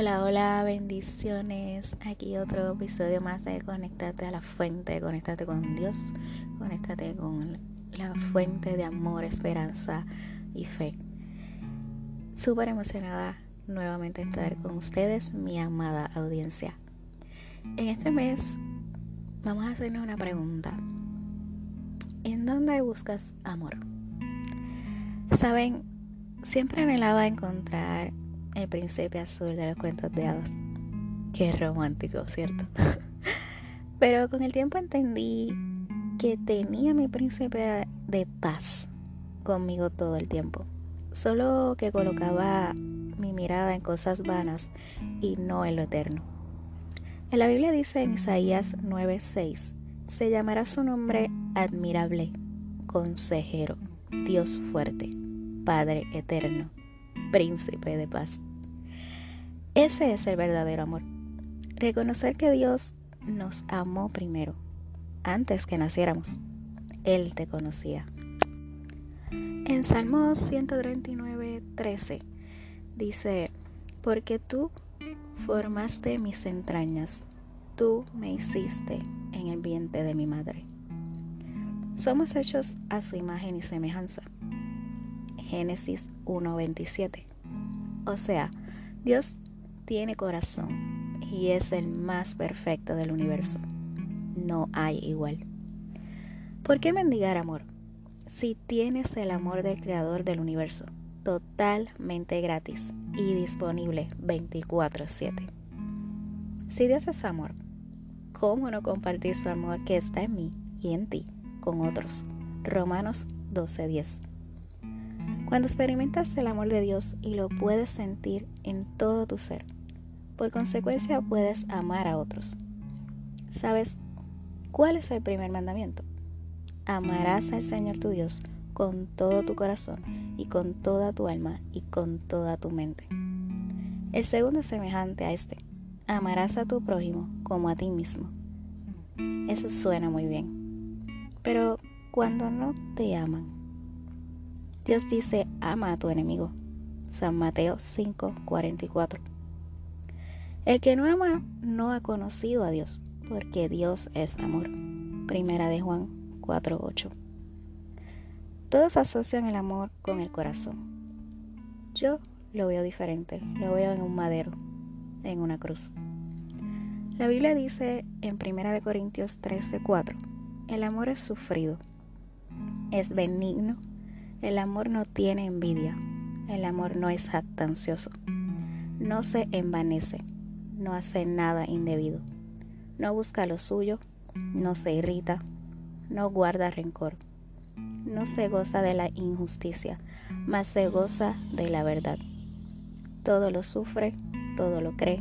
Hola, hola, bendiciones. Aquí otro episodio más de Conectate a la fuente, conectate con Dios, conectate con la fuente de amor, esperanza y fe. Súper emocionada nuevamente estar con ustedes, mi amada audiencia. En este mes vamos a hacernos una pregunta. ¿En dónde buscas amor? Saben, siempre anhelaba encontrar el príncipe azul de los cuentos de hadas. Qué romántico, ¿cierto? Pero con el tiempo entendí que tenía mi príncipe de paz conmigo todo el tiempo. Solo que colocaba mi mirada en cosas vanas y no en lo eterno. En la Biblia dice en Isaías 9:6, se llamará su nombre admirable, consejero, Dios fuerte, Padre eterno, príncipe de paz. Ese es el verdadero amor. Reconocer que Dios nos amó primero, antes que naciéramos. Él te conocía. En Salmos 139, 13 dice, porque tú formaste mis entrañas, tú me hiciste en el vientre de mi madre. Somos hechos a su imagen y semejanza. Génesis 1.27. O sea, Dios tiene corazón y es el más perfecto del universo. No hay igual. ¿Por qué mendigar amor? Si tienes el amor del Creador del universo, totalmente gratis y disponible 24/7. Si Dios es amor, ¿cómo no compartir su amor que está en mí y en ti con otros? Romanos 12:10. Cuando experimentas el amor de Dios y lo puedes sentir en todo tu ser, por consecuencia puedes amar a otros. ¿Sabes cuál es el primer mandamiento? Amarás al Señor tu Dios con todo tu corazón y con toda tu alma y con toda tu mente. El segundo es semejante a este. Amarás a tu prójimo como a ti mismo. Eso suena muy bien. Pero cuando no te aman, Dios dice, ama a tu enemigo. San Mateo 5:44. El que no ama no ha conocido a Dios, porque Dios es amor. Primera de Juan 4:8. Todos asocian el amor con el corazón. Yo lo veo diferente, lo veo en un madero, en una cruz. La Biblia dice en Primera de Corintios 13:4, el amor es sufrido, es benigno, el amor no tiene envidia, el amor no es jactancioso, no se envanece no hace nada indebido, no busca lo suyo, no se irrita, no guarda rencor, no se goza de la injusticia, mas se goza de la verdad. Todo lo sufre, todo lo cree,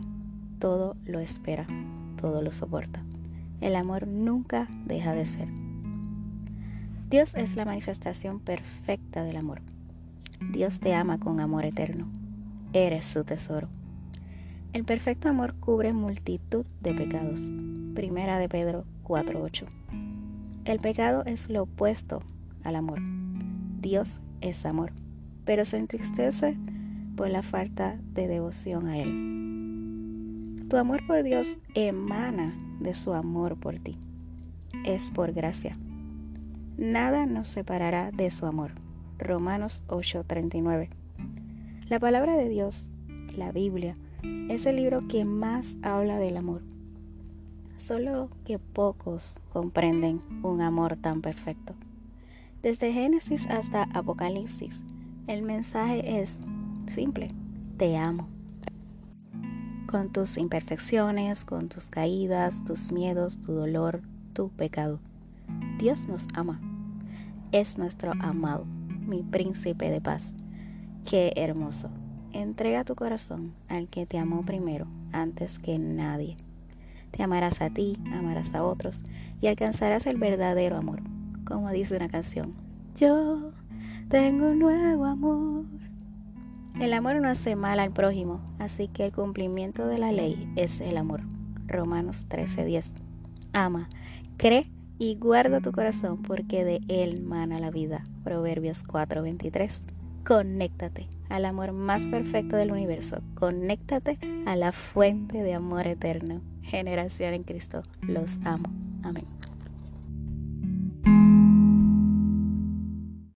todo lo espera, todo lo soporta. El amor nunca deja de ser. Dios es la manifestación perfecta del amor. Dios te ama con amor eterno. Eres su tesoro. El perfecto amor cubre multitud de pecados. Primera de Pedro 4:8. El pecado es lo opuesto al amor. Dios es amor, pero se entristece por la falta de devoción a Él. Tu amor por Dios emana de su amor por ti. Es por gracia. Nada nos separará de su amor. Romanos 8:39. La palabra de Dios, la Biblia, es el libro que más habla del amor. Solo que pocos comprenden un amor tan perfecto. Desde Génesis hasta Apocalipsis, el mensaje es simple, te amo. Con tus imperfecciones, con tus caídas, tus miedos, tu dolor, tu pecado. Dios nos ama. Es nuestro amado, mi príncipe de paz. Qué hermoso. Entrega tu corazón al que te amó primero, antes que nadie. Te amarás a ti, amarás a otros y alcanzarás el verdadero amor, como dice una canción. Yo tengo un nuevo amor. El amor no hace mal al prójimo, así que el cumplimiento de la ley es el amor. Romanos 13:10. Ama, cree y guarda tu corazón porque de él mana la vida. Proverbios 4:23. Conéctate al amor más perfecto del universo. Conéctate a la fuente de amor eterno. Generación en Cristo. Los amo. Amén.